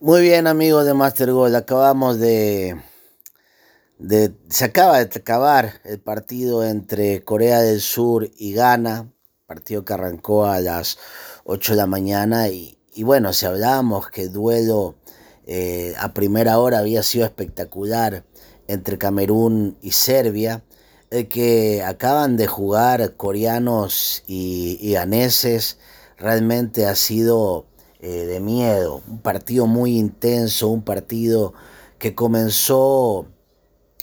Muy bien amigos de Master Gold, acabamos de, de, Se acaba de acabar el partido entre Corea del Sur y Ghana, partido que arrancó a las 8 de la mañana y, bueno, si hablábamos que el duelo eh, a primera hora había sido espectacular entre Camerún y Serbia, el que acaban de jugar coreanos y, y realmente ha sido eh, de miedo, un partido muy intenso, un partido que comenzó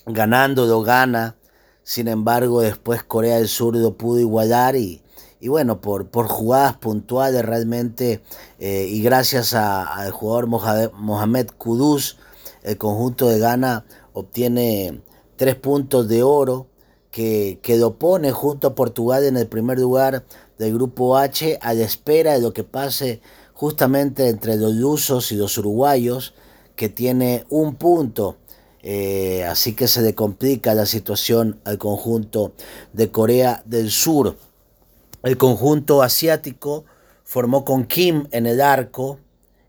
ganando, lo gana, sin embargo después Corea del Sur lo pudo igualar y, y bueno, por, por jugadas puntuales realmente eh, y gracias al jugador Mohamed Kudus, el conjunto de Ghana obtiene tres puntos de oro que, que lo pone junto a Portugal en el primer lugar del grupo H a la espera de lo que pase justamente entre los lusos y los uruguayos, que tiene un punto. Eh, así que se le complica la situación al conjunto de Corea del Sur. El conjunto asiático formó con Kim en el arco,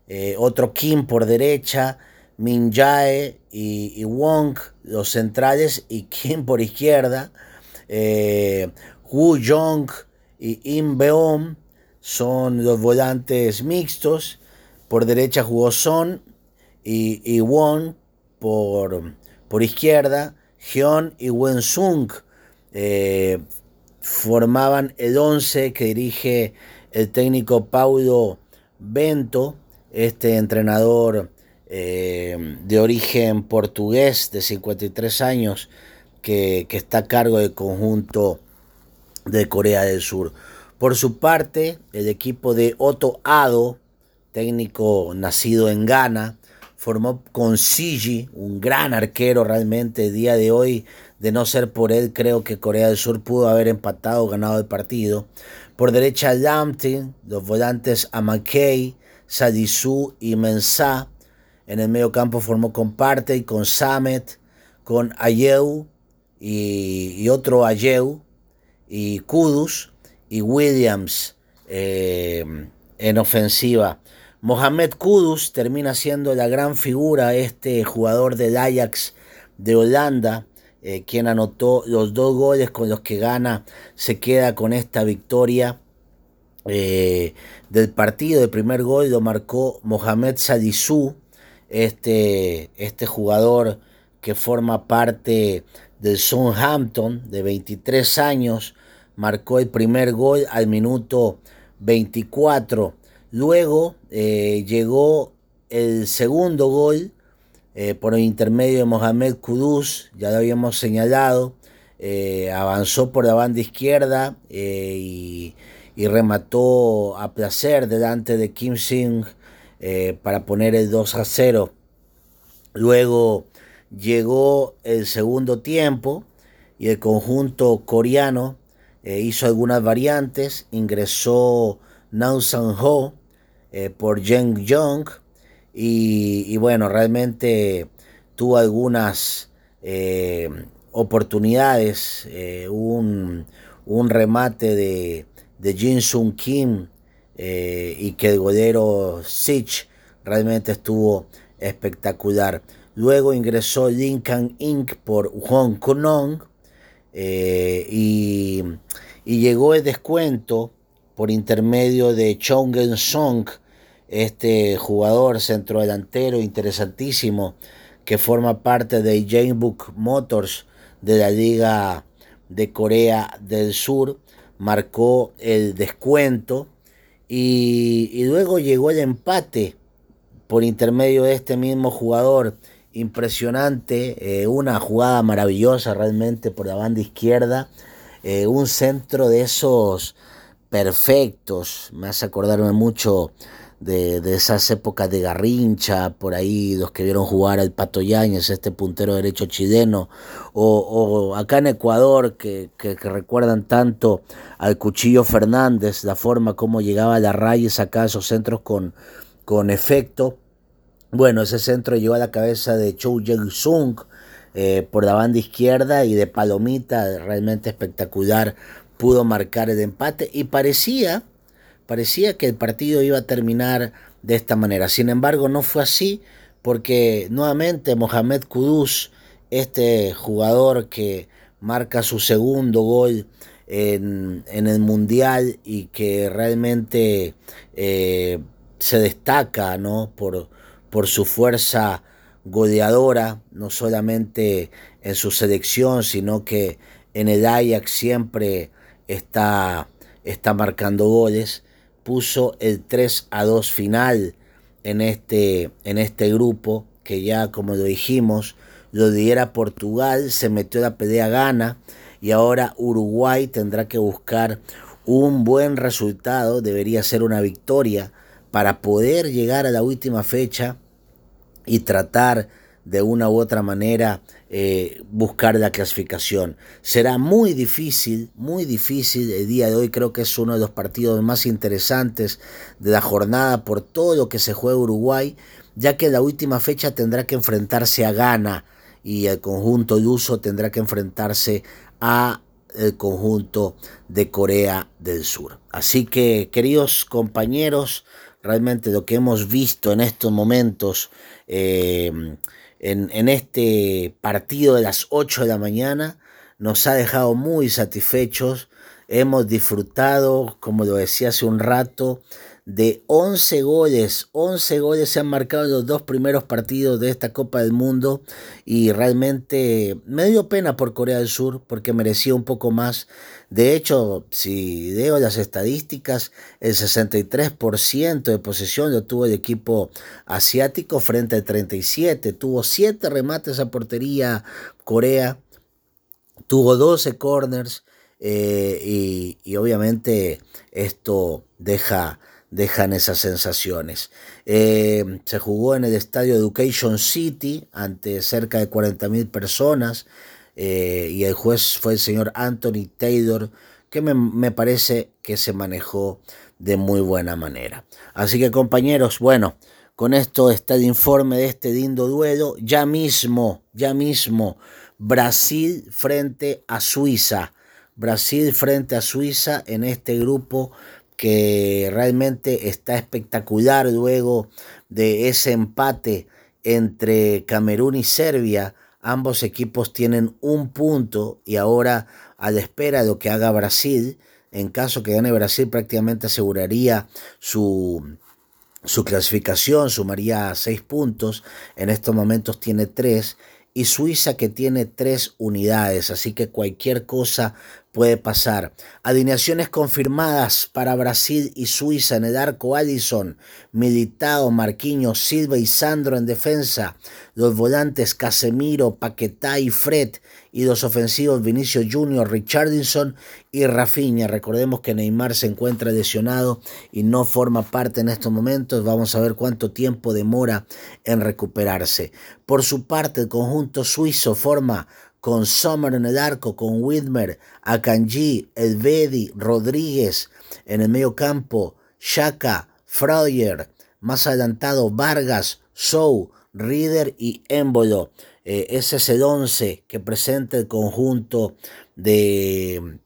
eh, otro Kim por derecha, Min Jae y, Wong los centrales y Kim por izquierda, eh, Jong y Im Beom son los volantes mixtos. Por derecha jugó Son y, y Won por, por izquierda. Hyun y Wen Sung eh, formaban el 11 que dirige el técnico Paulo Bento, este entrenador eh, de origen portugués de 53 años que, que está a cargo del conjunto de Corea del Sur. Por su parte, el equipo de Otto Ado, técnico nacido en Ghana, formó con Sigi, un gran arquero realmente el día de hoy. De no ser por él, creo que Corea del Sur pudo haber empatado o ganado el partido. Por derecha, Lamptin, los volantes Amakei, Sadisu y Mensah. En el medio campo formó con Partey, con Samet, con Ayeu y, y otro Ayeu y Kudus y Williams eh, en ofensiva. Mohamed Kudus termina siendo la gran figura, este jugador del Ajax de Holanda, eh, quien anotó los dos goles con los que gana, se queda con esta victoria eh, del partido. El primer gol lo marcó Mohamed Sadisou, este, este jugador que forma parte del Southampton de 23 años, marcó el primer gol al minuto 24. Luego eh, llegó el segundo gol eh, por el intermedio de Mohamed Kudus, ya lo habíamos señalado. Eh, avanzó por la banda izquierda y, y, remató a placer delante de Kim Sing para poner el 2 a 0. Luego llegó el segundo tiempo y el conjunto coreano eh, hizo algunas variantes, ingresó Nao San Ho eh, por Jeng Jong y, bueno, realmente tuvo algunas eh, oportunidades, un, remate de, Jin Sung Kim y que el golero Sich realmente estuvo espectacular. Luego ingresó Lincoln Inc. por Hong Kong eh, y, llegó el descuento por intermedio de Chongen Song, este jugador centrodelantero interesantísimo que forma parte de Janebook Motors de la Liga de Corea del Sur, marcó el descuento y luego llegó el empate por intermedio de este mismo jugador impresionante, eh, una jugada maravillosa realmente por la banda izquierda, eh, un centro de esos perfectos, me hace acordarme mucho de, esas épocas de Garrincha, por ahí los que vieron jugar al Pato Yáñez, este puntero derecho chileno, o, acá en Ecuador que, que, recuerdan tanto al Cuchillo Fernández, la forma como llegaba a la raya y esos centros con, con efecto bueno, ese centro llevó a la cabeza de Chou Jeng-sung eh, por la banda izquierda y de Palomita, realmente espectacular, pudo marcar el empate y parecía, parecía que el partido iba a terminar de esta manera. Sin embargo, no fue así porque nuevamente Mohamed Kudus, este jugador que marca su segundo gol en, el Mundial y que realmente eh, se destaca ¿no? por, por su fuerza goleadora, no solamente en su selección, sino que en el Ajax siempre está, está marcando goles. Puso el 3 a 2 final en este, en este grupo, que ya como lo dijimos, lo diera Portugal, se metió la pelea gana y ahora Uruguay tendrá que buscar un buen resultado, debería ser una victoria para poder llegar a la última fecha y tratar de una u otra manera eh, buscar la clasificación. Será muy difícil, muy difícil. El día de hoy creo que es uno de los partidos más interesantes de la jornada por todo lo que se juega Uruguay, ya que la última fecha tendrá que enfrentarse a Ghana y el conjunto luso tendrá que enfrentarse a el conjunto de Corea del Sur. Así que, queridos compañeros, realmente lo que hemos visto en estos momentos eh, en, en, este partido de las 8 de la mañana nos ha dejado muy satisfechos. Hemos disfrutado, como lo decía hace un rato, de 11 goles. 11 goles se han marcado en los dos primeros partidos de esta Copa del Mundo y realmente me dio pena por Corea del Sur porque merecía un poco más. De hecho, si veo las estadísticas, el 63% de posesión lo tuvo el equipo asiático frente al 37. Tuvo 7 remates a portería Corea. Tuvo 12 corners eh, y, y obviamente esto deja dejan esas sensaciones. Eh, se jugó en el estadio Education City ante cerca de 40.000 personas eh, y el juez fue el señor Anthony Taylor que me, me, parece que se manejó de muy buena manera. Así que compañeros, bueno, con esto está el informe de este lindo duelo. Ya mismo, ya mismo, Brasil frente a Suiza. Brasil frente a Suiza en este grupo que realmente está espectacular luego de ese empate entre Camerún y Serbia. Ambos equipos tienen un punto y ahora a la espera de lo que haga Brasil, en caso que gane Brasil prácticamente aseguraría su, su clasificación, sumaría seis puntos, en estos momentos tiene tres y Suiza que tiene tres unidades, así que cualquier cosa puede pasar. Alineaciones confirmadas para Brasil y Suiza en el arco Allison, Militao, Marquinhos, Silva y Sandro en defensa, los volantes Casemiro, Paquetá y Fred y los ofensivos Vinicio Junior, Richardson y Rafinha. Recordemos que Neymar se encuentra lesionado y no forma parte en estos momentos. Vamos a ver cuánto tiempo demora en recuperarse. Por su parte, el conjunto suizo forma con Sommer en el arco, con Widmer, Akanji, Elvedi, Rodríguez en el medio campo, Shaka, Freuer, más adelantado Vargas, Sou, Reader y Embolo. Eh, ese es el 11 que presenta el conjunto de,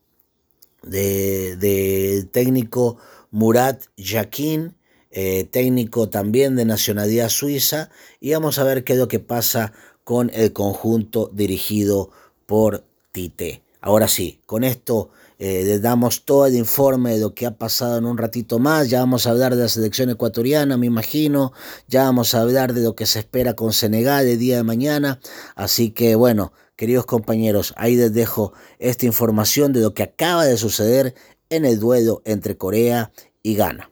de, técnico Murat Yakin, eh, técnico también de nacionalidad suiza, y vamos a ver qué es lo que pasa con el conjunto dirigido por Tite. Ahora sí, con esto eh, les damos todo el informe de lo que ha pasado en un ratito más. Ya vamos a hablar de la selección ecuatoriana, me imagino. Ya vamos a hablar de lo que se espera con Senegal el día de mañana. Así que bueno, queridos compañeros, ahí les dejo esta información de lo que acaba de suceder en el duelo entre Corea y Ghana.